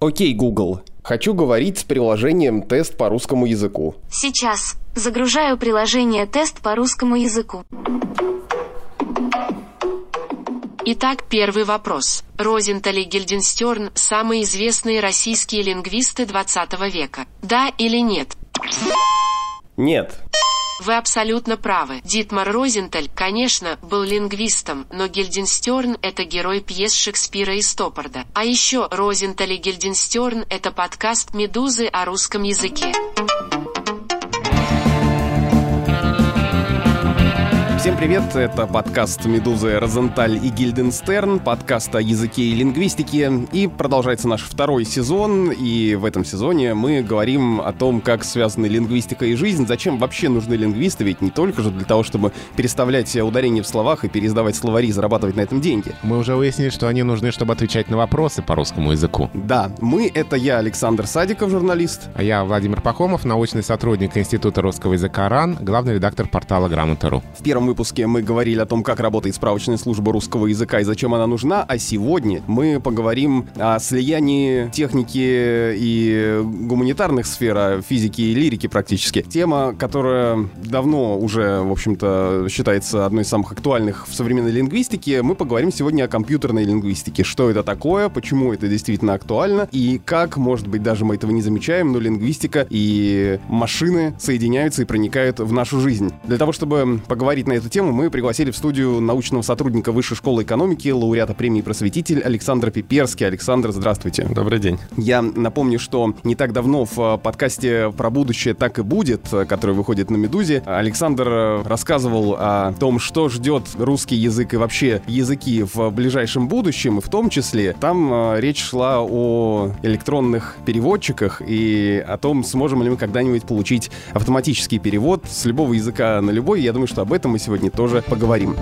Окей, Google. Хочу говорить с приложением «Тест по русскому языку». Сейчас. Загружаю приложение «Тест по русскому языку». Итак, первый вопрос. Розенталь и Гильденстерн – самые известные российские лингвисты 20 века. Да или нет? Нет. Вы абсолютно правы. Дитмар Розенталь, конечно, был лингвистом, но Гильденстерн – это герой пьес Шекспира и Стоппарда. А еще Розенталь и Гильденстерн – это подкаст «Медузы» о русском языке. Всем привет, это подкаст «Медузы Розенталь и Гильденстерн», подкаст о языке и лингвистике, и продолжается наш второй сезон, и в этом сезоне мы говорим о том, как связаны лингвистика и жизнь, зачем вообще нужны лингвисты, ведь не только же для того, чтобы переставлять ударения в словах и переиздавать словари зарабатывать на этом деньги. Мы уже выяснили, что они нужны, чтобы отвечать на вопросы по русскому языку. Да, мы — это я, Александр Садиков, журналист. А я Владимир Пахомов, научный сотрудник Института русского языка РАН, главный редактор портала Грамота.ру. В первом выпуске мы говорили о том, как работает справочная служба русского языка и зачем она нужна, а сегодня мы поговорим о слиянии техники и гуманитарных сфер, физики и лирики практически. Тема, которая давно уже, в общем-то, считается одной из самых актуальных в современной лингвистике. Мы поговорим сегодня о компьютерной лингвистике. Что это такое, почему это действительно актуально и как, может быть, даже мы этого не замечаем, но лингвистика и машины соединяются и проникают в нашу жизнь. Для того, чтобы поговорить на эту тему мы пригласили в студию научного сотрудника Высшей школы экономики, лауреата премии «Просветитель» Александра Пиперский. Александр, здравствуйте. Добрый день. Я напомню, что не так давно в э, подкасте про будущее «Так и будет», э, который выходит на «Медузе», Александр э, рассказывал о том, что ждет русский язык и вообще языки в ближайшем будущем, и в том числе там речь шла о электронных переводчиках и о том, сможем ли мы когда-нибудь получить автоматический перевод с любого языка на любой. Я думаю, что об этом мы сегодня сегодня тоже поговорим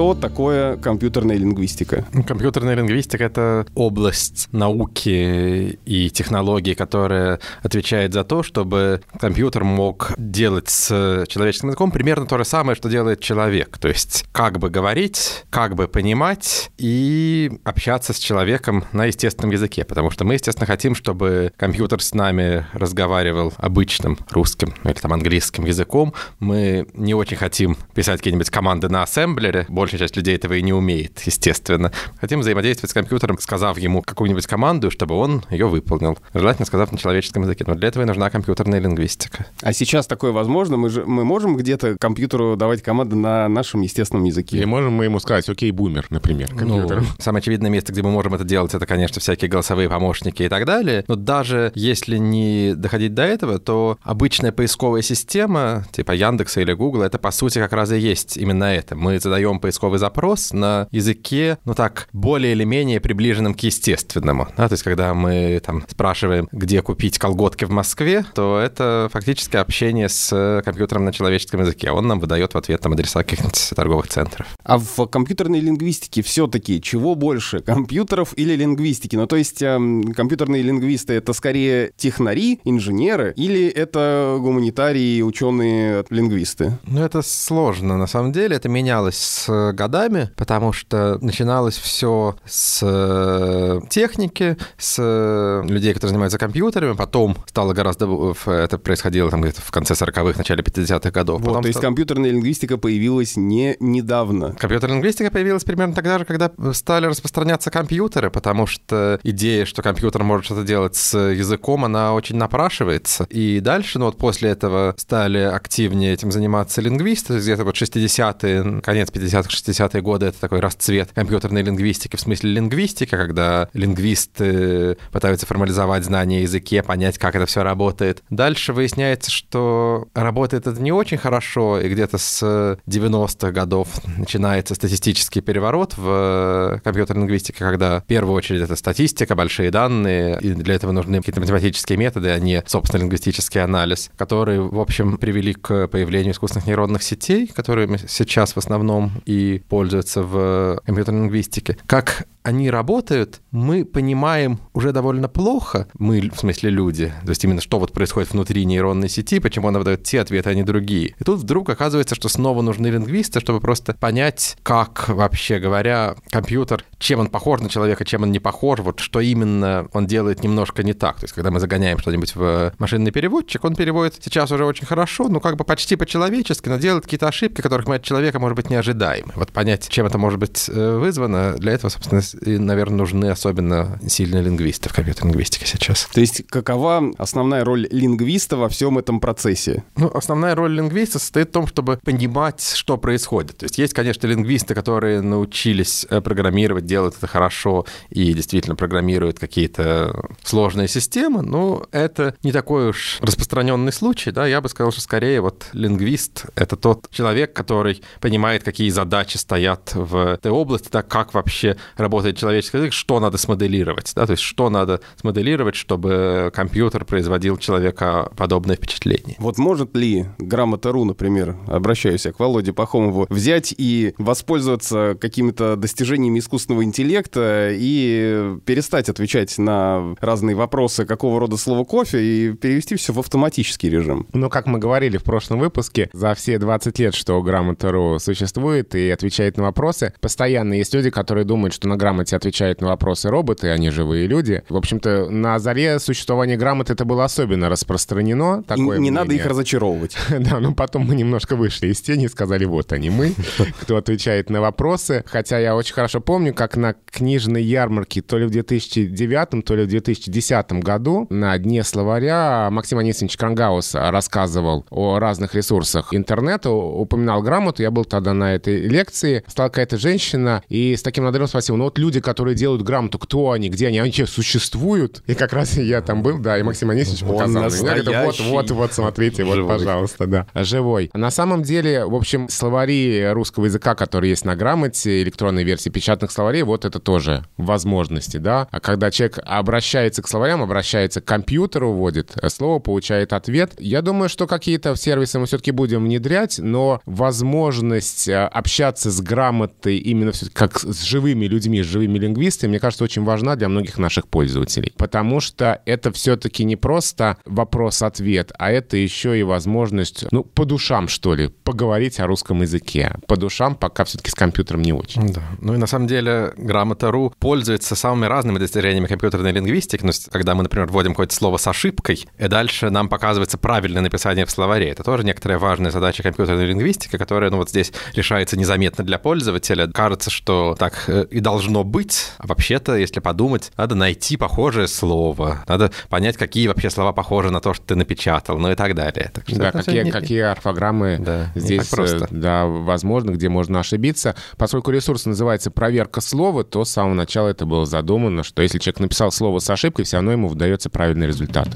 что такое компьютерная лингвистика? Компьютерная лингвистика — это область науки и технологий, которая отвечает за то, чтобы компьютер мог делать с человеческим языком примерно то же самое, что делает человек. То есть как бы говорить, как бы понимать и общаться с человеком на естественном языке. Потому что мы, естественно, хотим, чтобы компьютер с нами разговаривал обычным русским или там английским языком. Мы не очень хотим писать какие-нибудь команды на ассемблере, больше большая часть людей этого и не умеет, естественно. Хотим взаимодействовать с компьютером, сказав ему какую-нибудь команду, чтобы он ее выполнил. Желательно сказав на человеческом языке. Но для этого и нужна компьютерная лингвистика. А сейчас такое возможно? Мы, же, мы можем где-то компьютеру давать команды на нашем естественном языке? Или можем мы ему сказать, окей, бумер, например, компьютером? Ну, самое очевидное место, где мы можем это делать, это, конечно, всякие голосовые помощники и так далее. Но даже если не доходить до этого, то обычная поисковая система, типа Яндекса или Гугла, это, по сути, как раз и есть именно это. Мы задаем поисковую поисковый запрос на языке, ну так, более или менее приближенном к естественному. Да? То есть, когда мы там спрашиваем, где купить колготки в Москве, то это фактически общение с компьютером на человеческом языке. Он нам выдает в ответ там адреса каких-нибудь торговых центров. А в компьютерной лингвистике все-таки чего больше, компьютеров или лингвистики? Ну, то есть эм, компьютерные лингвисты — это скорее технари, инженеры, или это гуманитарии, ученые, лингвисты? Ну, это сложно, на самом деле. Это менялось с годами, потому что начиналось все с э, техники, с э, людей, которые занимаются компьютерами, потом стало гораздо... Это происходило там где-то в конце 40-х, начале 50-х годов. Вот, потом то есть стал... компьютерная лингвистика появилась не недавно. Компьютерная лингвистика появилась примерно тогда же, когда стали распространяться компьютеры, потому что идея, что компьютер может что-то делать с языком, она очень напрашивается. И дальше, ну вот после этого стали активнее этим заниматься лингвисты, где-то вот 60-е, конец 50-х, 60-е годы это такой расцвет компьютерной лингвистики, в смысле лингвистика, когда лингвисты пытаются формализовать знания языке, понять, как это все работает. Дальше выясняется, что работает это не очень хорошо, и где-то с 90-х годов начинается статистический переворот в компьютерной лингвистике, когда в первую очередь это статистика, большие данные, и для этого нужны какие-то математические методы, а не, собственно, лингвистический анализ, которые, в общем, привели к появлению искусственных нейронных сетей, которые сейчас в основном и языки пользуются в компьютерной лингвистике. Как они работают, мы понимаем уже довольно плохо, мы, в смысле люди, то есть именно что вот происходит внутри нейронной сети, почему она выдает те ответы, а не другие. И тут вдруг оказывается, что снова нужны лингвисты, чтобы просто понять, как вообще говоря, компьютер, чем он похож на человека, чем он не похож, вот что именно он делает немножко не так. То есть когда мы загоняем что-нибудь в машинный переводчик, он переводит сейчас уже очень хорошо, ну как бы почти по-человечески, но делает какие-то ошибки, которых мы от человека, может быть, не ожидаем. Вот понять, чем это может быть э, вызвано, для этого, собственно, и, наверное, нужны особенно сильные лингвисты в компьютерной лингвистике сейчас. То есть какова основная роль лингвиста во всем этом процессе? Ну, основная роль лингвиста состоит в том, чтобы понимать, что происходит. То есть есть, конечно, лингвисты, которые научились э, программировать, делают это хорошо и действительно программируют какие-то сложные системы, но это не такой уж распространенный случай, да, я бы сказал, что скорее вот лингвист — это тот человек, который понимает, какие задачи стоят в этой области, да, как вообще работает человеческий язык, что надо смоделировать, да, то есть что надо смоделировать, чтобы компьютер производил человека подобное впечатление. Вот может ли грамота.ру, например, обращаюсь я к Володе Пахомову, взять и воспользоваться какими-то достижениями искусственного интеллекта и перестать отвечать на разные вопросы, какого рода слово кофе, и перевести все в автоматический режим? Ну, как мы говорили в прошлом выпуске, за все 20 лет, что грамота.ру существует и отвечает на вопросы, постоянно есть люди, которые думают, что на грамоте отвечают на вопросы роботы, а не живые люди. В общем-то, на заре существования грамоты это было особенно распространено. Такое и не надо их разочаровывать. да, но потом мы немножко вышли из тени и сказали, вот они мы, кто отвечает на вопросы. Хотя я очень хорошо помню, как на книжной ярмарке то ли в 2009, то ли в 2010 году на дне словаря Максим Анисович Крангаус рассказывал о разных ресурсах интернета, упоминал грамоту. Я был тогда на этой лекции. Стала какая-то женщина и с таким надрывом спросил, ну вот люди, которые делают грамоту, кто они, где они, они вообще существуют? И как раз я там был, да, и Максим Анисович показал. Он говорит, вот, вот, вот, смотрите, вот, живой. пожалуйста, да, живой. На самом деле, в общем, словари русского языка, которые есть на грамоте, электронной версии печатных словарей, вот это тоже возможности, да. А когда человек обращается к словарям, обращается к компьютеру, вводит слово, получает ответ, я думаю, что какие-то сервисы мы все-таки будем внедрять, но возможность э, общаться с грамотой именно как с живыми людьми, с живыми лингвистами, мне кажется, очень важна для многих наших пользователей. Потому что это все-таки не просто вопрос-ответ, а это еще и возможность, ну, по душам, что ли, поговорить о русском языке. По душам пока все-таки с компьютером не очень. Да. Ну и на самом деле грамота.ру пользуется самыми разными достижениями компьютерной лингвистики. Ну, когда мы, например, вводим какое-то слово с ошибкой, и дальше нам показывается правильное написание в словаре. Это тоже некоторая важная задача компьютерной лингвистики, которая, ну, вот здесь решается незаметно для пользователя. Кажется, что так э, и должно быть, а вообще-то, если подумать, надо найти похожее слово, надо понять, какие вообще слова похожи на то, что ты напечатал, ну и так далее. Так что да, какие, не... какие орфограммы да, здесь просто. Э, да, возможно, где можно ошибиться. Поскольку ресурс называется «проверка слова», то с самого начала это было задумано, что если человек написал слово с ошибкой, все равно ему выдается правильный результат.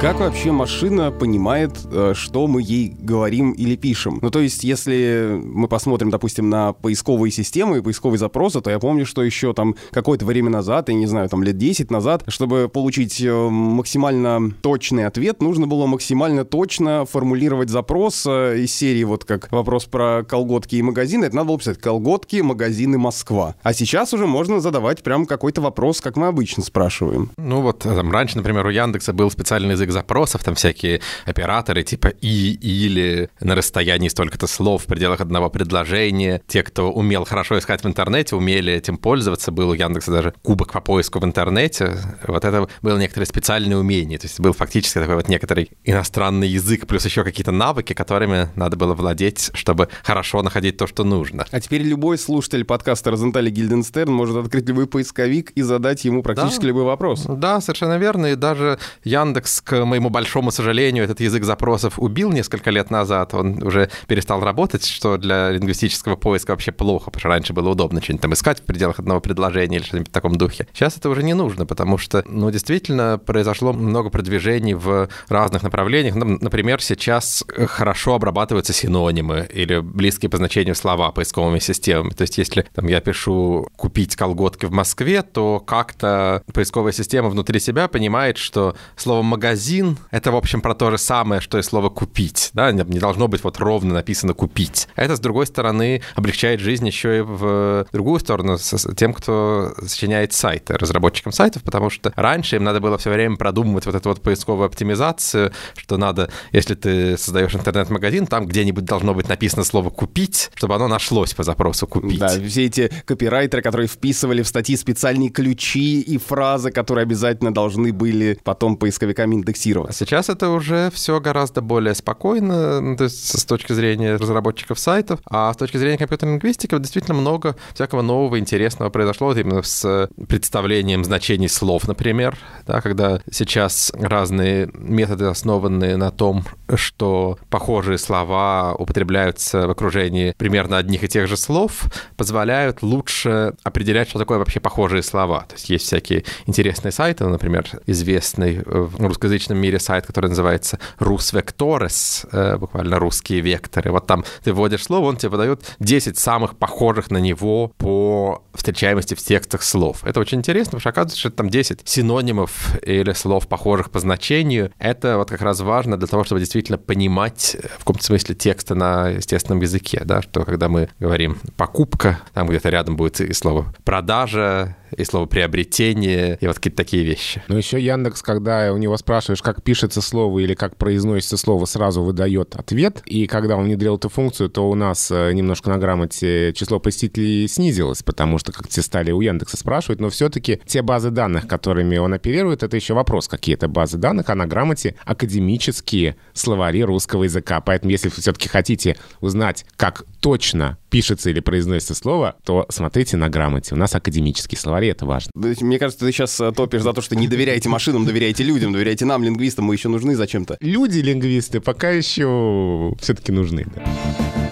Как вообще машина понимает, э, что мы ей говорим или пишем? Ну, то есть, если мы посмотрим, допустим, на поисковые системы и поисковые запросы, то я помню, что еще там какое-то время назад, я не знаю, там лет 10 назад, чтобы получить э, максимально точный ответ, нужно было максимально точно формулировать запрос э, из серии, вот как вопрос про колготки и магазины, это надо было писать «колготки, магазины, Москва». А сейчас уже можно задавать прям какой-то вопрос, как мы обычно спрашиваем. Ну вот там раньше, например, у Яндекса был специальный язык запросов, там всякие операторы типа «и», «или», на расстоянии столько-то слов в пределах одного предложения. Те, кто умел хорошо искать в интернете, умели этим пользоваться. Был у Яндекса даже кубок по поиску в интернете. Вот это было некоторое специальное умение. То есть был фактически такой вот некоторый иностранный язык, плюс еще какие-то навыки, которыми надо было владеть, чтобы хорошо находить то, что нужно. А теперь любой слушатель подкаста Розентали Гильденстерн может открыть любой поисковик и задать ему практически да. любой вопрос. Да, совершенно верно. И даже Яндекс к моему большому сожалению, этот язык запросов убил несколько лет назад. Он уже перестал работать, что для лингвистического поиска вообще плохо, потому что раньше было удобно что-нибудь там искать в пределах одного предложения или что-нибудь в таком духе. Сейчас это уже не нужно, потому что, ну, действительно, произошло много продвижений в разных направлениях. Например, сейчас хорошо обрабатываются синонимы или близкие по значению слова поисковыми системами. То есть, если там, я пишу «купить колготки в Москве», то как-то поисковая система внутри себя понимает, что слово «магазин» магазин — это, в общем, про то же самое, что и слово «купить». Да? Не должно быть вот ровно написано «купить». Это, с другой стороны, облегчает жизнь еще и в другую сторону с тем, кто сочиняет сайты, разработчикам сайтов, потому что раньше им надо было все время продумывать вот эту вот поисковую оптимизацию, что надо, если ты создаешь интернет-магазин, там где-нибудь должно быть написано слово «купить», чтобы оно нашлось по запросу «купить». Да, все эти копирайтеры, которые вписывали в статьи специальные ключи и фразы, которые обязательно должны были потом поисковиками индексироваться. А сейчас это уже все гораздо более спокойно, ну, то есть с точки зрения разработчиков сайтов, а с точки зрения компьютерной лингвистики действительно много всякого нового, интересного произошло вот именно с представлением значений слов, например, да, когда сейчас разные методы, основанные на том, что похожие слова употребляются в окружении примерно одних и тех же слов, позволяют лучше определять, что такое вообще похожие слова. То есть есть всякие интересные сайты, например, известный в русскоязычном мире сайт, который называется Русвекторес, э, буквально русские векторы. Вот там ты вводишь слово, он тебе выдает 10 самых похожих на него по встречаемости в текстах слов. Это очень интересно, потому что оказывается, что там 10 синонимов или слов, похожих по значению. Это вот как раз важно для того, чтобы действительно понимать в каком-то смысле тексты на естественном языке, да, что когда мы говорим «покупка», там где-то рядом будет и слово «продажа», и слово приобретение, и вот какие-то такие вещи. Ну, еще Яндекс, когда у него спрашиваешь, как пишется слово или как произносится слово, сразу выдает ответ. И когда он внедрил эту функцию, то у нас э, немножко на грамоте число посетителей снизилось, потому что как все стали у Яндекса спрашивать, но все-таки те базы данных, которыми он оперирует, это еще вопрос, какие это базы данных, а на грамоте академические словари русского языка. Поэтому, если вы все-таки хотите узнать, как точно пишется или произносится слово, то смотрите на грамоте. У нас академические словари, это важно. Мне кажется, ты сейчас э, топишь за то, что не доверяйте машинам, доверяйте людям, доверяйте нам, лингвистам, мы еще нужны зачем-то. Люди-лингвисты пока еще все-таки нужны, да.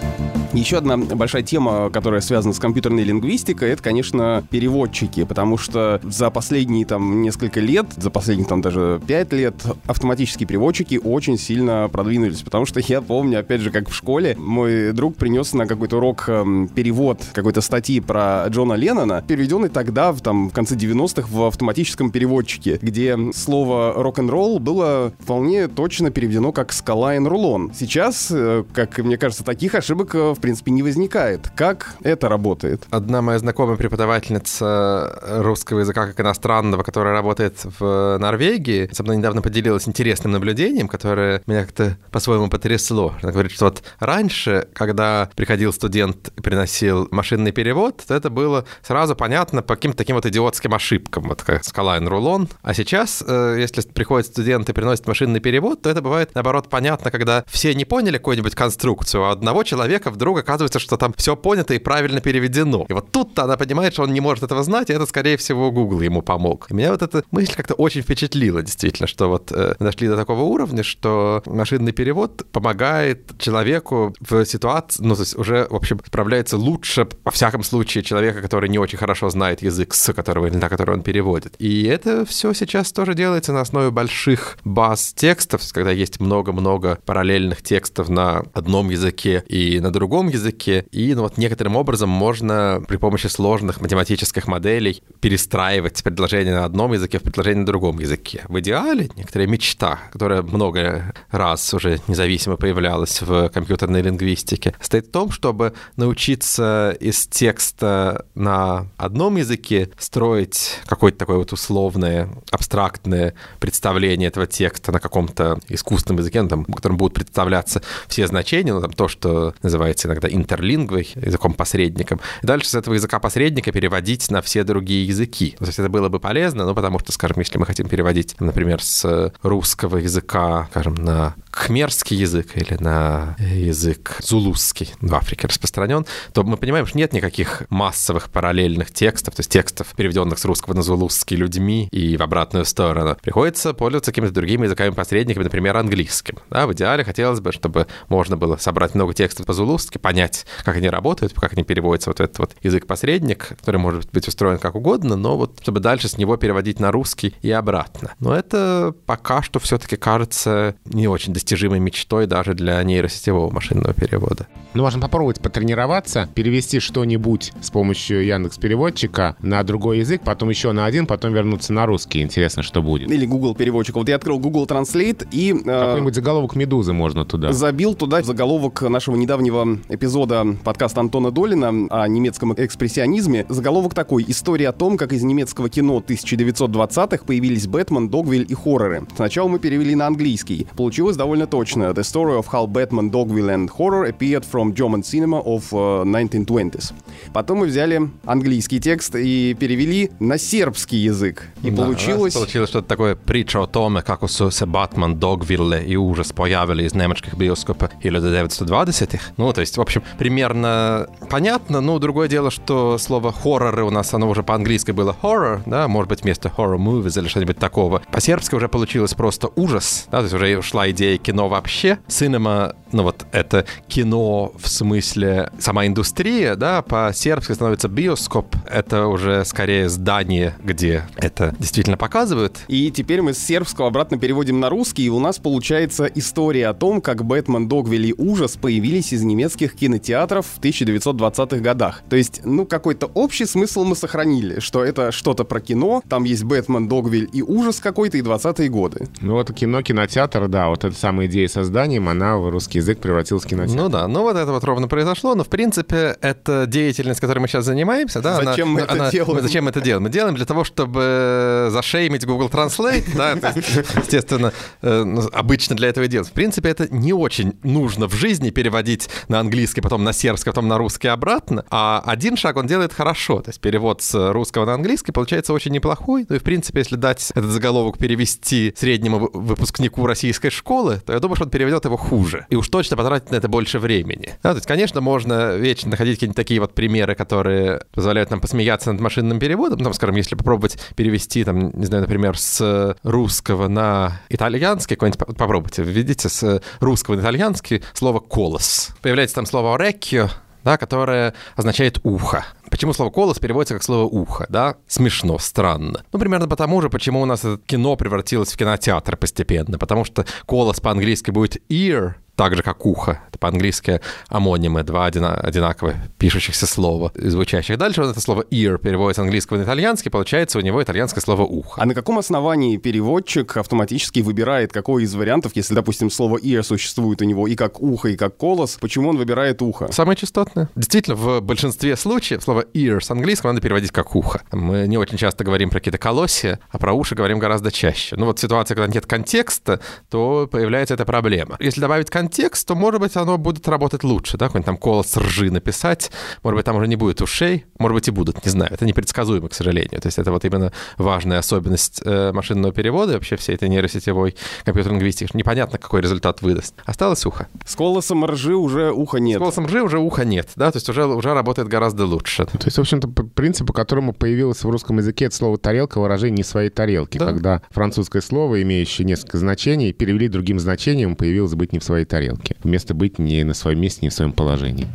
Еще одна большая тема, которая связана с компьютерной лингвистикой, это, конечно, переводчики, потому что за последние там несколько лет, за последние там даже пять лет, автоматические переводчики очень сильно продвинулись, потому что я помню, опять же, как в школе, мой друг принес на какой-то урок эм, перевод какой-то статьи про Джона Леннона, переведенный тогда, в, там, в конце 90-х, в автоматическом переводчике, где слово рок-н-ролл было вполне точно переведено как скала и рулон. Сейчас, э, как мне кажется, таких ошибок э, в принципе, не возникает. Как это работает? Одна моя знакомая преподавательница русского языка как иностранного, которая работает в Норвегии, со мной недавно поделилась интересным наблюдением, которое меня как-то по-своему потрясло. Она говорит, что вот раньше, когда приходил студент и приносил машинный перевод, то это было сразу понятно по каким-то таким вот идиотским ошибкам, вот как скалайн рулон. А сейчас, э, если приходит студент и приносит машинный перевод, то это бывает, наоборот, понятно, когда все не поняли какую-нибудь конструкцию, а одного человека вдруг вдруг оказывается, что там все понято и правильно переведено. И вот тут-то она понимает, что он не может этого знать, и это, скорее всего, Google ему помог. И меня вот эта мысль как-то очень впечатлила, действительно, что вот э, дошли до такого уровня, что машинный перевод помогает человеку в ситуации, ну, то есть уже, в общем, справляется лучше, во всяком случае, человека, который не очень хорошо знает язык, с которого или на который он переводит. И это все сейчас тоже делается на основе больших баз текстов, когда есть много-много параллельных текстов на одном языке и на другом другом языке, и ну, вот некоторым образом можно при помощи сложных математических моделей перестраивать предложение на одном языке в предложение на другом языке. В идеале некоторая мечта, которая много раз уже независимо появлялась в компьютерной лингвистике, стоит в том, чтобы научиться из текста на одном языке строить какое-то такое вот условное, абстрактное представление этого текста на каком-то искусственном языке, ну, там, в котором будут представляться все значения, ну, там, то, что называется иногда интерлингвой, языком-посредником. И дальше с этого языка-посредника переводить на все другие языки. То есть это было бы полезно, ну, потому что, скажем, если мы хотим переводить, например, с русского языка, скажем, на кхмерский язык или на язык зулусский в Африке распространен, то мы понимаем, что нет никаких массовых параллельных текстов, то есть текстов, переведенных с русского на зулусский людьми и в обратную сторону. Приходится пользоваться какими-то другими языками-посредниками, например, английским. Да, в идеале хотелось бы, чтобы можно было собрать много текстов по-зулусски, понять, как они работают, как они переводятся вот этот вот язык-посредник, который может быть устроен как угодно, но вот чтобы дальше с него переводить на русский и обратно. Но это пока что все-таки кажется не очень достижимо недостижимой мечтой даже для нейросетевого машинного перевода. Ну, можно попробовать потренироваться, перевести что-нибудь с помощью Яндекс Переводчика на другой язык, потом еще на один, потом вернуться на русский. Интересно, что будет. Или Google переводчик. Вот я открыл Google Translate и... э, Какой-нибудь заголовок «Медузы» можно туда. Забил туда заголовок нашего недавнего эпизода подкаста Антона Долина о немецком экспрессионизме. Заголовок такой. История о том, как из немецкого кино 1920-х появились Бэтмен, Догвиль и хорроры. Сначала мы перевели на английский. Получилось довольно точно. The story of how Batman, Dogville and horror appeared from German cinema of uh, 1920s. Потом мы взяли английский текст и перевели на сербский язык. И Да, получилось... получилось что-то такое притча о том, как se Batman, Dogville и ужас появили из немецких биоскопа 1920-х. Ну, то есть, в общем, примерно понятно. Ну, другое дело, что слово хорроры у нас, оно уже по-английски было horror, да, может быть, вместо horror movies или что-нибудь такого. По-сербски уже получилось просто ужас, да, то есть уже ушла идея кино вообще. Cinema, ну вот это кино в смысле сама индустрия, да, по-сербски становится биоскоп. Это уже скорее здание, где это действительно показывают. И теперь мы с сербского обратно переводим на русский, и у нас получается история о том, как Бэтмен, Догвиль и Ужас появились из немецких кинотеатров в 1920-х годах. То есть, ну, какой-то общий смысл мы сохранили, что это что-то про кино, там есть Бэтмен, Догвиль и Ужас какой-то и 20-е годы. Ну вот кино, кинотеатр, да, вот эта самая идея созданием, она в русский язык превратилась в кинотеатр. Ну да, ну вот это вот ровно произошло, но в принципе это деятельность, которой мы сейчас занимаемся, да? она- Зачем мы это она- делаем? мы зачем мы это делаем? Мы делаем для того, чтобы зашеймить Google Translate, да, естественно, э, ну, обычно для этого и делать. В принципе, это не очень нужно в жизни переводить на английский, потом на сербский, потом на русский обратно, а один шаг он делает хорошо, то есть перевод с русского на английский получается очень неплохой, ну и в принципе, если дать этот заголовок перевести среднему вы- выпускнику российской школы, то я думаю, что он переведет его хуже. И уж точно потратит на это больше времени. Да, то есть, конечно, можно вечно находить какие-нибудь такие вот примеры, которые позволяют нам посмеяться над машинным переводом. Ну, Там, скажем, если попробовать перевести, там, не знаю, например, с русского на итальянский, какой-нибудь, по- попробуйте, введите с русского на итальянский слово «колос». Появляется там слово «orecchio», да, которое означает ухо. Почему слово «колос» переводится как слово «ухо», да? Смешно, странно. Ну, примерно потому же, почему у нас это кино превратилось в кинотеатр постепенно. Потому что «колос» по-английски будет «ear», так же, как ухо. Это по-английски амонимы, два одина- одинаково пишущихся слова, звучащих. Дальше вот это слово ear переводится с английского на итальянский, получается у него итальянское слово ухо. А на каком основании переводчик автоматически выбирает, какой из вариантов, если, допустим, слово ear существует у него и как ухо, и как колос, почему он выбирает ухо? Самое частотное. Действительно, в большинстве случаев слово ear с английского надо переводить как ухо. Мы не очень часто говорим про какие-то колосья, а про уши говорим гораздо чаще. Ну вот ситуация, когда нет контекста, то появляется эта проблема. Если добавить контекст, то, может быть, оно будет работать лучше, да, какой-нибудь там колос ржи написать, может быть, там уже не будет ушей, может быть, и будут, не знаю. Это непредсказуемо, к сожалению. То есть это вот именно важная особенность э, машинного перевода, вообще всей этой нейросетевой компьютерной лингвистики. Непонятно, какой результат выдаст. Осталось ухо. С колосом ржи уже уха нет. С голосом G уже уха нет, да, то есть уже, уже работает гораздо лучше. То есть, в общем-то, принцип, по которому появилось в русском языке это слово «тарелка» выражение «не своей тарелки», Да. когда французское слово, имеющее несколько значений, перевели другим значением, появилось «быть не в своей тарелке», вместо «быть не на своем месте, не в своем положении».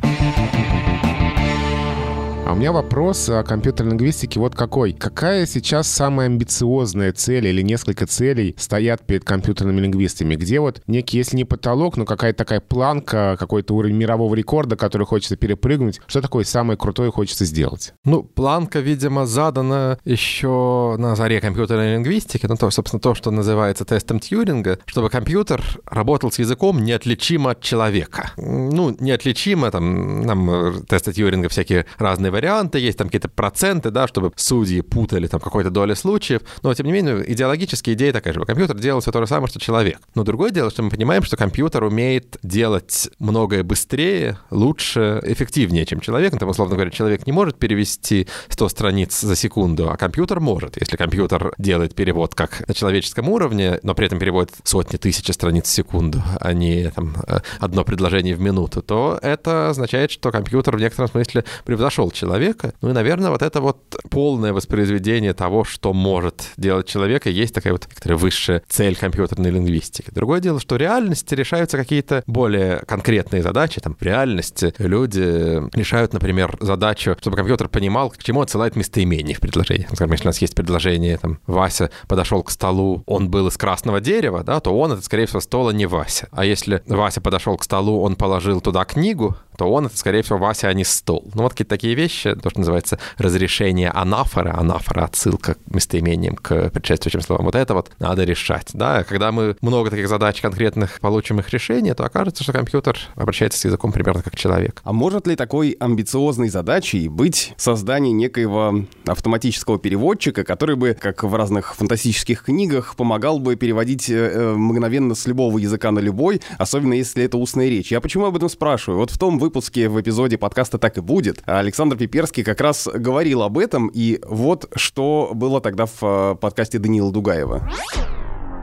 А у меня вопрос о компьютерной лингвистике вот какой. Какая сейчас самая амбициозная цель или несколько целей стоят перед компьютерными лингвистами? Где вот некий, если не потолок, но какая-то такая планка, какой-то уровень мирового рекорда, который хочется перепрыгнуть? Что такое самое крутое хочется сделать? Ну, планка, видимо, задана еще на заре компьютерной лингвистики, ну, то, собственно, то, что называется тестом Тьюринга, чтобы компьютер работал с языком неотличимо от человека. Ну, неотличимо, там, нам э, тесты Тьюринга всякие разные варианты, есть там какие-то проценты, да, чтобы судьи путали там какой-то доли случаев, но, тем не менее, идеологически идея такая же, компьютер делал все то же самое, что человек. Но другое дело, что мы понимаем, что компьютер умеет делать многое быстрее, лучше, эффективнее, чем человек. Ну, там, условно говоря, человек не может перевести 100 страниц за секунду, а компьютер может. Если компьютер делает перевод как на человеческом уровне, но при этом переводит сотни тысяч страниц в секунду, а не там, одно предложение в минуту, то это означает, что компьютер в некотором смысле превзошел человека. Человека. Ну и, наверное, вот это вот полное воспроизведение того, что может делать человек, и есть такая вот некоторая высшая цель компьютерной лингвистики. Другое дело, что в реальности решаются какие-то более конкретные задачи. Там в реальности люди решают, например, задачу, чтобы компьютер понимал, к чему отсылает местоимение в предложении. Скажем, если у нас есть предложение, там, Вася подошел к столу, он был из красного дерева, да, то он, это, скорее всего, стола не Вася. А если Вася подошел к столу, он положил туда книгу, то он, это, скорее всего, Вася, а не стол. Ну, вот какие-то такие вещи, то, что называется разрешение анафора, анафора — отсылка к местоимениям, к предшествующим словам. Вот это вот надо решать, да. Когда мы много таких задач конкретных получим их решение, то окажется, что компьютер обращается с языком примерно как человек. А может ли такой амбициозной задачей быть создание некоего автоматического переводчика, который бы, как в разных фантастических книгах, помогал бы переводить э, э мгновенно с любого языка на любой, особенно если это устная речь? Я почему об этом спрашиваю? Вот в том выпуске в эпизоде подкаста «Так и будет» Александр Пиперский как раз говорил об этом, и вот что было тогда в э, подкасте Даниила Дугаева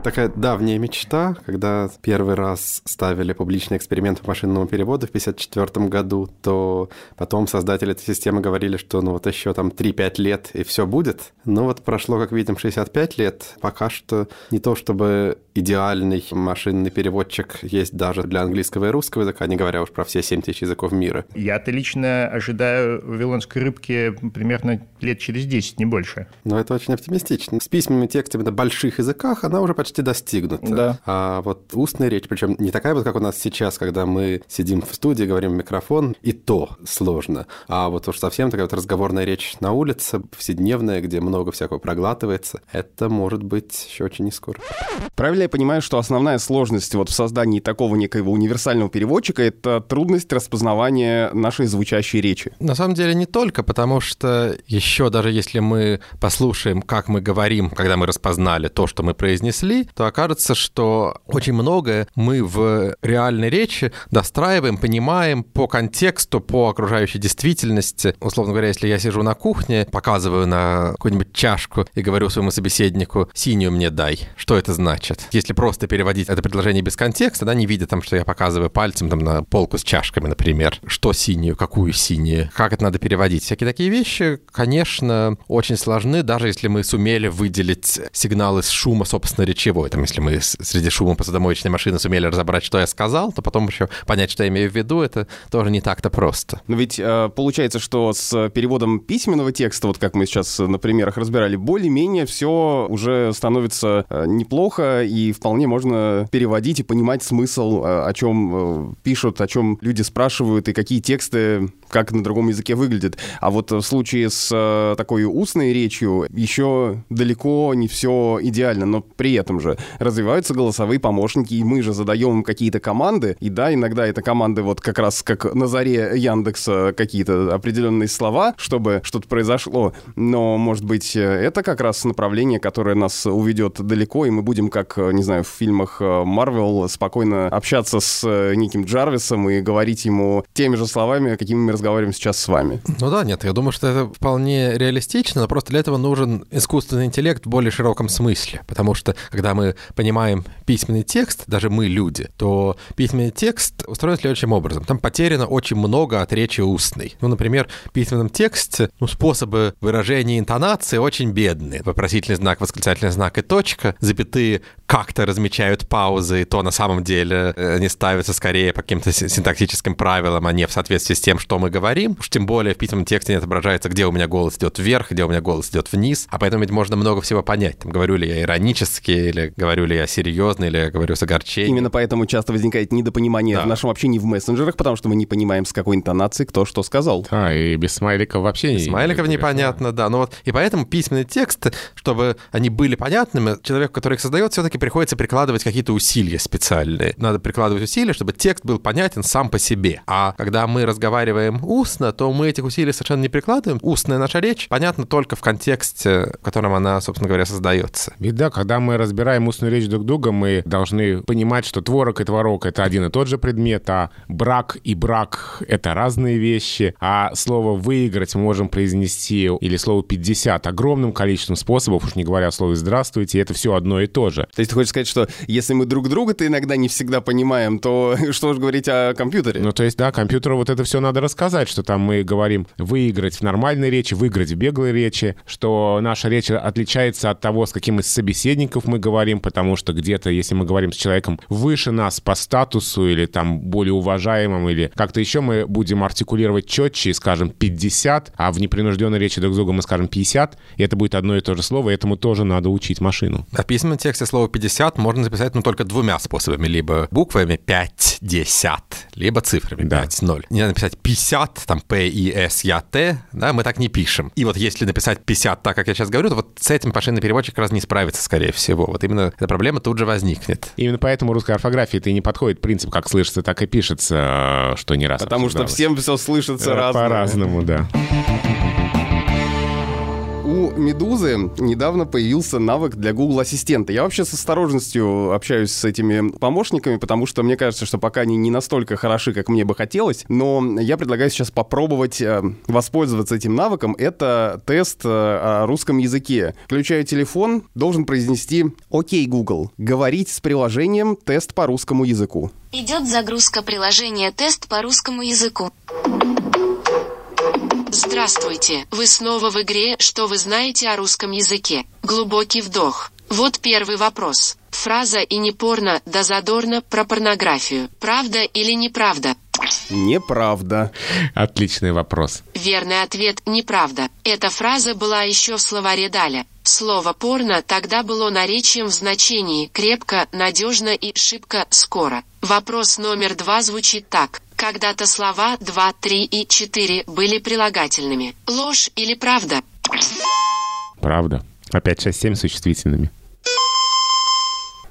такая давняя мечта, когда первый раз ставили публичный эксперимент по машинному переводу в 1954 году, то потом создатели этой системы говорили, что ну вот еще там 3-5 лет и все будет. Но вот прошло, как видим, 65 лет. Пока что не то чтобы идеальный машинный переводчик есть даже для английского и русского языка, не говоря уж про все 7 тысяч языков мира. Я-то лично ожидаю вавилонской рыбки примерно лет через 10, не больше. Но это очень оптимистично. С письменными текстами на больших языках она уже почти достигнута. Да. А вот устная речь, причем не такая вот, как у нас сейчас, когда мы сидим в студии, говорим в микрофон, и то сложно. А вот уж совсем такая вот разговорная речь на улице, повседневная, где много всякого проглатывается, это может быть еще очень не скоро. Правильно я понимаю, что основная сложность вот в создании такого некоего универсального переводчика — это трудность распознавания нашей звучащей речи? На самом деле не только, потому что еще даже если мы послушаем, как мы говорим, когда мы распознали то, что мы произнесли, то окажется, что очень многое мы в реальной речи достраиваем, понимаем по контексту, по окружающей действительности. Условно говоря, если я сижу на кухне, показываю на какую-нибудь чашку и говорю своему собеседнику «синюю мне дай», что это значит? Если просто переводить это предложение без контекста, да, не видя там, что я показываю пальцем там на полку с чашками, например, что синюю, какую синюю, как это надо переводить. Всякие такие вещи, конечно, очень сложны, даже если мы сумели выделить сигналы с шума, собственно, речевой. Там, если мы среди шума посудомоечной машины сумели разобрать, что я сказал, то потом еще понять, что я имею в виду, это тоже не так-то просто. Но ведь э, получается, что с переводом письменного текста, вот как мы сейчас на примерах разбирали, более-менее все уже становится э, неплохо, и вполне можно переводить и понимать смысл, э, о чем пишут, о чем люди спрашивают, и какие тексты как на другом языке выглядят. А вот в случае с такой устной речью еще далеко не все идеально, но при этом же развиваются голосовые помощники, и мы же задаем какие-то команды, и да, иногда это команды вот как раз как на заре Яндекса какие-то определенные слова, чтобы что-то произошло, но, может быть, это как раз направление, которое нас уведет далеко, и мы будем, как, не знаю, в фильмах Марвел, спокойно общаться с неким Джарвисом и говорить ему теми же словами, какими мы разговариваем сейчас с вами. Ну да, нет, я думаю, что это вполне реалистично, но просто для этого нужен искусственный интеллект в более широком смысле, потому что когда мы понимаем письменный текст, даже мы люди, то письменный текст устроен следующим образом. Там потеряно очень много от речи устной. Ну, например, в письменном тексте ну, способы выражения интонации очень бедные. Вопросительный знак, восклицательный знак и точка, запятые как-то размечают паузы, и то на самом деле э, они ставятся скорее по каким-то синтаксическим правилам, а не в соответствии с тем, что мы говорим. Уж тем более в письменном тексте не отображается, где у меня голос идет вверх, где у меня голос идет вниз, а поэтому ведь можно много всего понять. Там, говорю ли я иронически, или говорю ли я серьезно, или я говорю с огорчением. Именно поэтому часто возникает недопонимание да. в нашем общении в мессенджерах, потому что мы не понимаем, с какой интонацией кто что сказал. А, и без смайликов вообще без не смайликов непонятно, да. Ну вот, и поэтому письменный текст, чтобы они были понятными, человек, который их создает, все-таки приходится прикладывать какие-то усилия специальные. Надо прикладывать усилия, чтобы текст был понятен сам по себе. А когда мы разговариваем устно, то мы этих усилий совершенно не прикладываем. Устная наша речь понятна только в контексте, в котором она, собственно говоря, создается. Ведь да, когда мы разбираем разбираем устную речь друг друга, мы должны понимать, что творог и творог — это один и тот же предмет, а брак и брак — это разные вещи, а слово «выиграть» мы можем произнести, или слово «50» огромным количеством способов, уж не говоря о слове «здравствуйте», это все одно и то же. То есть ты хочешь сказать, что если мы друг друга-то иногда не всегда понимаем, то что же говорить о компьютере? Ну, то есть, да, компьютеру вот это все надо рассказать, что там мы говорим выиграть в нормальной речи, выиграть в беглой речи, что наша речь отличается от того, с каким из собеседников мы говорим, потому что где-то, если мы говорим с человеком выше нас по статусу или там более уважаемым, или как-то еще мы будем артикулировать четче и скажем 50, а в непринужденной речи друг с другом мы скажем 50, и это будет одно и то же слово, и этому тоже надо учить машину. В письменном тексте слово 50 можно записать ну, только двумя способами. Либо буквами 50, либо цифрами Да. 5, 0. Не надо написать 50, там P-I-S-Я-T, да, мы так не пишем. И вот если написать 50 так, как я сейчас говорю, то вот с этим машинный переводчик как раз не справится, скорее всего. Вот именно эта проблема тут же возникнет. Именно поэтому русской орфографии это и не подходит принцип, как слышится, так и пишется, что не раз Потому что всем все слышится Э, разное. По-разному, да. У Медузы недавно появился навык для Google Ассистента. Я вообще с осторожностью общаюсь с этими помощниками, потому что мне кажется, что пока они не настолько хороши, как мне бы хотелось. Но я предлагаю сейчас попробовать э, воспользоваться этим навыком. Это тест э, о русском языке. Включаю телефон, должен произнести «Окей, Google, говорить с приложением тест по русскому языку». Идет загрузка приложения тест по русскому языку. Здравствуйте, вы снова в игре «Что вы знаете о русском языке?» Глубокий вдох. Вот первый вопрос. Фраза «и не порно, да задорно» про порнографию. Правда или неправда? Неправда. Отличный вопрос. Верный ответ – неправда. Эта фраза была еще в словаре Даля. Слово «порно» тогда было наречием в значении «крепко», «надежно» и «шибко», «скоро». Вопрос номер два звучит так. Когда-то слова 2, 3 и 4 были прилагательными. Ложь или правда? Правда. Опять 6-7 существительными.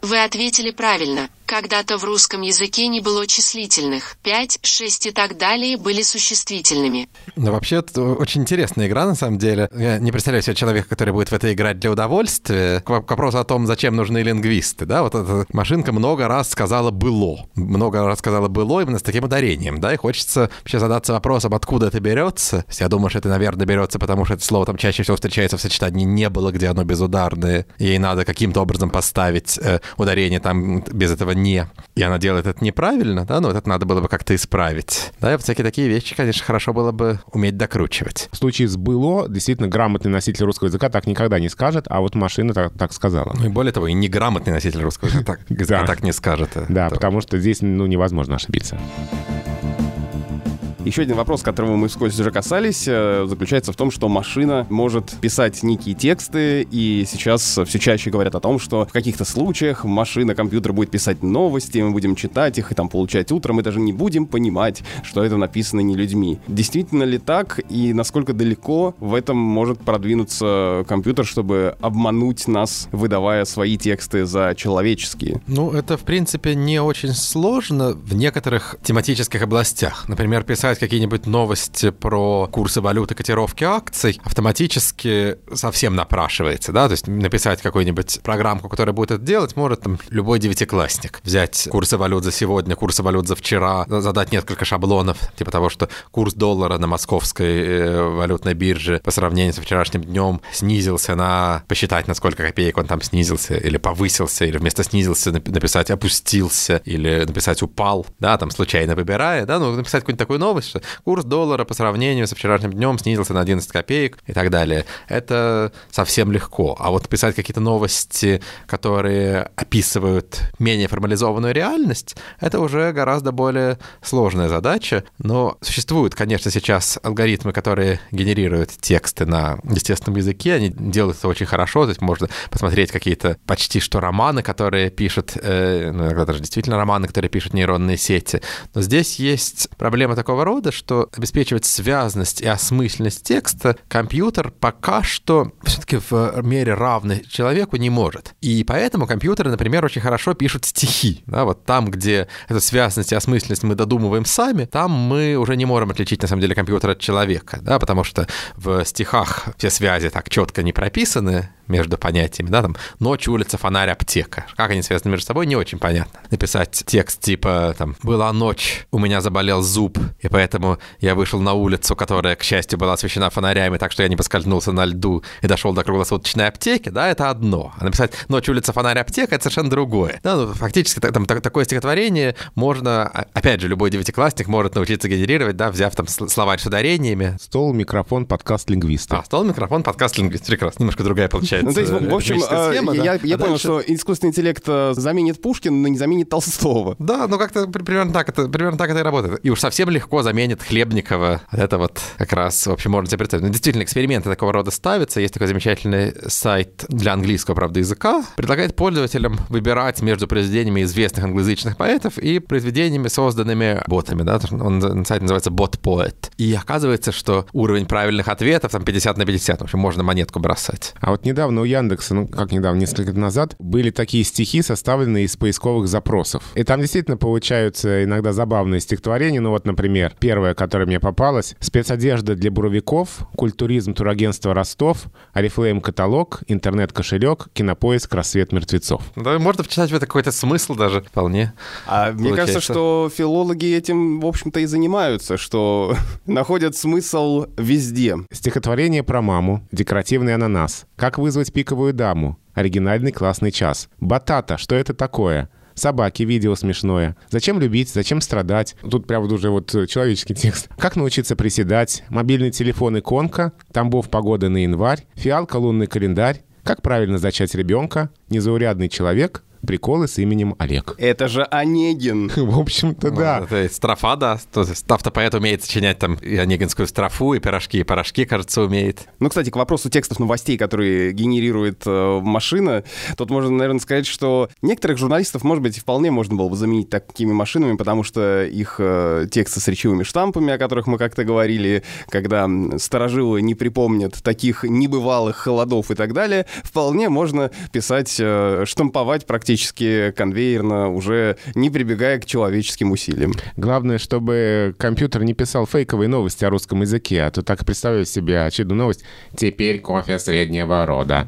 Вы ответили правильно. Когда-то в русском языке не было числительных. 5, 6 и так далее были существительными. Ну, вообще, это очень интересная игра, на самом деле. Я не представляю себе человека, который будет в это играть для удовольствия. К, воп- к вопросу о том, зачем нужны лингвисты, да, вот эта машинка много раз сказала «было». Много раз сказала «было» именно с таким ударением, да, и хочется вообще задаться вопросом, откуда это берется. Я думаю, что это, наверное, берется, потому что это слово там чаще всего встречается в сочетании «не было», где оно безударное, ей надо каким-то образом поставить э, ударение там без этого «не». И она делает это неправильно, да, ну вот это надо было бы как-то исправить. Да, и вот всякие такие вещи, конечно, хорошо было бы уметь докручивать. В случае с «было» действительно грамотный носитель русского языка так никогда не скажет, а вот машина так, так сказала. Ну и более того, и неграмотный носитель русского языка так, Да. не скажет. Да, То- потому что здесь ну, невозможно ошибиться. Еще один вопрос, которого мы вскользь уже касались, э, заключается в том, что машина может писать некие тексты, и сейчас все чаще говорят о том, что в каких-то случаях машина, компьютер будет писать новости, мы будем читать их и там получать утром, мы даже не будем понимать, что это написано не людьми. Действительно ли так, и насколько далеко в этом может продвинуться компьютер, чтобы обмануть нас, выдавая свои тексты за человеческие? Ну, это, в принципе, не очень сложно в некоторых тематических областях. Например, писать какие-нибудь новости про курсы валюты, котировки акций автоматически совсем напрашивается, да, то есть написать какую-нибудь программку, которая будет это делать, может там любой девятиклассник. Взять курсы валют за сегодня, курсы валют за вчера, задать несколько шаблонов, типа того, что курс доллара на московской э, валютной бирже по сравнению со вчерашним днем снизился на... посчитать, на сколько копеек он там снизился, или повысился, или вместо снизился нап- написать опустился, или написать упал, да, там случайно выбирая, да, ну, написать какую-нибудь такую новость, что курс доллара по сравнению со вчерашним днем снизился на 11 копеек и так далее. Это совсем легко. А вот писать какие-то новости, которые описывают менее формализованную реальность, это уже гораздо более сложная задача. Но существуют, конечно, сейчас алгоритмы, которые генерируют тексты на естественном языке. Они делают это очень хорошо. То есть можно посмотреть какие-то почти что романы, которые пишут, э, ну, иногда даже действительно романы, которые пишут нейронные сети. Но здесь есть проблема такого рода, что обеспечивать связность и осмысленность текста компьютер пока что все-таки в мере равной человеку не может. И поэтому компьютеры, например, очень хорошо пишут стихи. Да, вот там, где эту связность и осмысленность мы додумываем сами, там мы уже не можем отличить, на самом деле, компьютер от человека, да, потому что в стихах все связи так четко не прописаны, между понятиями, да, там ночь, улица, фонарь, аптека. Как они связаны между собой, не очень понятно. Написать текст типа там «Была ночь, у меня заболел зуб, и поэтому я вышел на улицу, которая, к счастью, была освещена фонарями, так что я не поскользнулся на льду и дошел до круглосуточной аптеки», да, это одно. А написать «Ночь, улица, фонарь, аптека» — это совершенно другое. Да, ну, фактически там, такое стихотворение можно, опять же, любой девятиклассник может научиться генерировать, да, взяв там словарь с ударениями. Стол, микрофон, подкаст лингвиста. А, стол, микрофон, подкаст лингвиста. Прекрасно. Немножко другая получается получается. Ну, то есть, в общем, а, схема, я, да? я а понял, дальше... что искусственный интеллект э, заменит Пушкина, но не заменит Толстого. Да, ну как-то примерно так, это, примерно так это и работает. И уж совсем легко заменит Хлебникова. Это вот как раз, в общем, можно себе представить. Ну, действительно, эксперименты такого рода ставятся. Есть такой замечательный сайт для английского, правда, языка. Предлагает пользователям выбирать между произведениями известных англоязычных поэтов и произведениями, созданными ботами. Да? Он, сайт называется Bot Poet. И оказывается, что уровень правильных ответов там 50 на 50. В общем, можно монетку бросать. А вот недавно у Яндекса, ну как недавно, несколько лет назад, были такие стихи, составленные из поисковых запросов. И там действительно получаются иногда забавные стихотворения. Ну вот, например, первое, которое мне попалось. Спецодежда для буровиков, культуризм турагентства Ростов, Арифлейм каталог, интернет-кошелек, кинопоиск, рассвет мертвецов. Да, можно вчитать в это какой-то смысл даже вполне. А получается. мне кажется, что филологи этим, в общем-то, и занимаются, что находят смысл везде. Стихотворение про маму, декоративный ананас. Как вызвать вызвать пиковую даму. Оригинальный классный час. Батата, что это такое? Собаки, видео смешное. Зачем любить, зачем страдать? Тут прям уже вот человеческий текст. Как научиться приседать? Мобильный телефон иконка. Тамбов погода на январь. Фиалка лунный календарь. Как правильно зачать ребенка? Незаурядный человек приколы с именем Олег. Это же Онегин. В общем-то, да. Это строфа, да. Автопоэт умеет сочинять там и онегинскую строфу, и пирожки, и порошки, кажется, умеет. Ну, кстати, к вопросу текстов новостей, которые генерирует э, машина, тут можно, наверное, сказать, что некоторых журналистов, может быть, вполне можно было бы заменить такими машинами, потому что их э, тексты с речевыми штампами, о которых мы как-то говорили, когда старожилы не припомнят таких небывалых холодов и так далее, вполне можно писать, э, штамповать практически практически конвейерно, уже не прибегая к человеческим усилиям. Главное, чтобы компьютер не писал фейковые новости о русском языке, а то так представляю себе очередную новость. Теперь кофе среднего рода.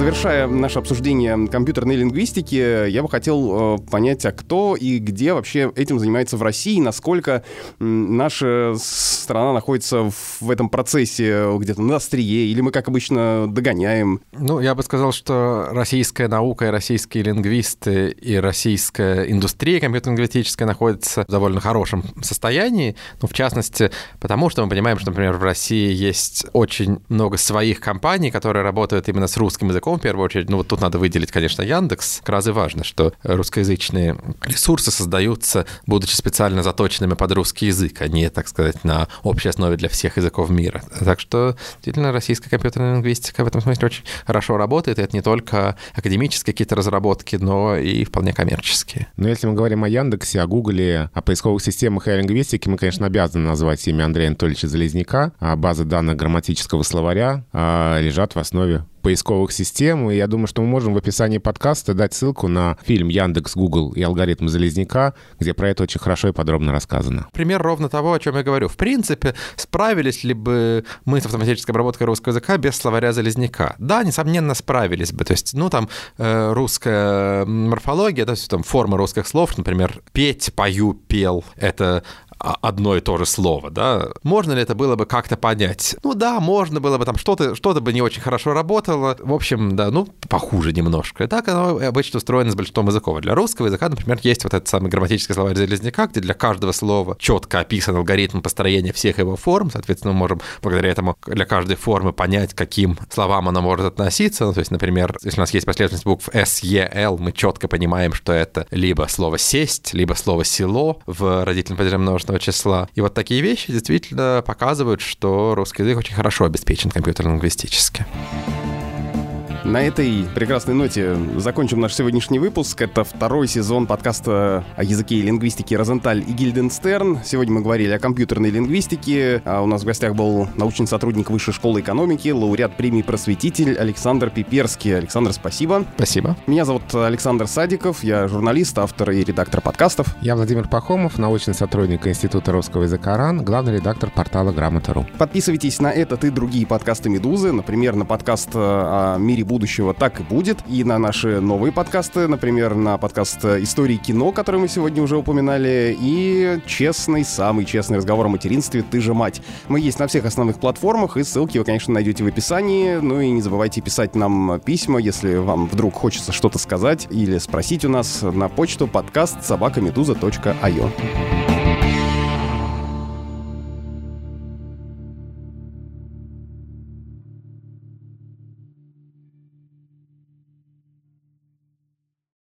Завершая наше обсуждение компьютерной лингвистики, я бы хотел э, понять, а кто и где вообще этим занимается в России, насколько наша страна находится в этом процессе где-то на острие, или мы, как обычно, догоняем? Ну, я бы сказал, что российская наука и российские лингвисты и российская индустрия компьютер-лингвистическая находятся в довольно хорошем состоянии, ну, в частности, потому что мы понимаем, что, например, в России есть очень много своих компаний, которые работают именно с русским языком, языком в первую очередь. Ну, вот тут надо выделить, конечно, Яндекс. Как раз и важно, что русскоязычные ресурсы создаются, будучи специально заточенными под русский язык, а не, так сказать, на общей основе для всех языков мира. Так что, действительно, российская компьютерная лингвистика в этом смысле очень хорошо работает, и это не только академические какие-то разработки, но и вполне коммерческие. Но если мы говорим о Яндексе, о Гугле, о поисковых системах и о лингвистике, мы, конечно, обязаны назвать имя Андрея Анатольевича Залезняка. А база данных грамматического словаря а, лежат в основе поисковых систем. И я думаю, что мы можем в описании подкаста дать ссылку на фильм Яндекс, Google и алгоритм Залезняка, где про это очень хорошо и подробно рассказано. Пример ровно того, о чем я говорю. В принципе, справились ли бы мы с автоматической обработкой русского языка без словаря Залезняка? Да, несомненно, справились бы. То есть, ну, там, э, русская морфология, то есть, там, форма русских слов, например, петь, пою, пел, это одно и то же слово, да? Можно ли это было бы как-то понять? Ну да, можно было бы, там что-то что-то бы не очень хорошо работало. В общем, да, ну, похуже немножко. И так оно обычно устроено с большинством языков. Для русского языка, например, есть вот этот самый грамматический словарь Железняка, где для каждого слова четко описан алгоритм построения всех его форм. Соответственно, мы можем благодаря этому для каждой формы понять, каким словам она может относиться. Ну, то есть, например, если у нас есть последовательность букв S, E, L, мы четко понимаем, что это либо слово «сесть», либо слово «село» в родительном падеже множественного 13 числа. И вот такие вещи действительно показывают, что русский язык очень хорошо обеспечен компьютерно-лингвистически. На этой прекрасной ноте закончим наш сегодняшний выпуск. Это второй сезон подкаста о языке и лингвистике «Розенталь» и «Гильденстерн». Сегодня мы говорили о компьютерной лингвистике. А у нас в гостях был научный сотрудник Высшей школы экономики, лауреат премии «Просветитель» Александр Пиперский. Александр, спасибо. Спасибо. Меня зовут Александр Садиков, я журналист, автор и редактор подкастов. Я Владимир Пахомов, научный сотрудник Института русского языка РАН, главный редактор портала «Грамота.ру». Подписывайтесь на этот и другие подкасты «Медузы», например, на подкаст э, о мире будущего «Так и будет», и на наши новые подкасты, например, на подкаст «Истории кино», который мы сегодня уже упоминали, и честный, самый честный разговор о материнстве «Ты же мать». Мы есть на всех основных платформах, и ссылки вы, конечно, найдете в описании. Ну и не забывайте писать нам письма, если вам вдруг хочется что-то сказать или спросить у нас на почту подкаст собакамедуза.io.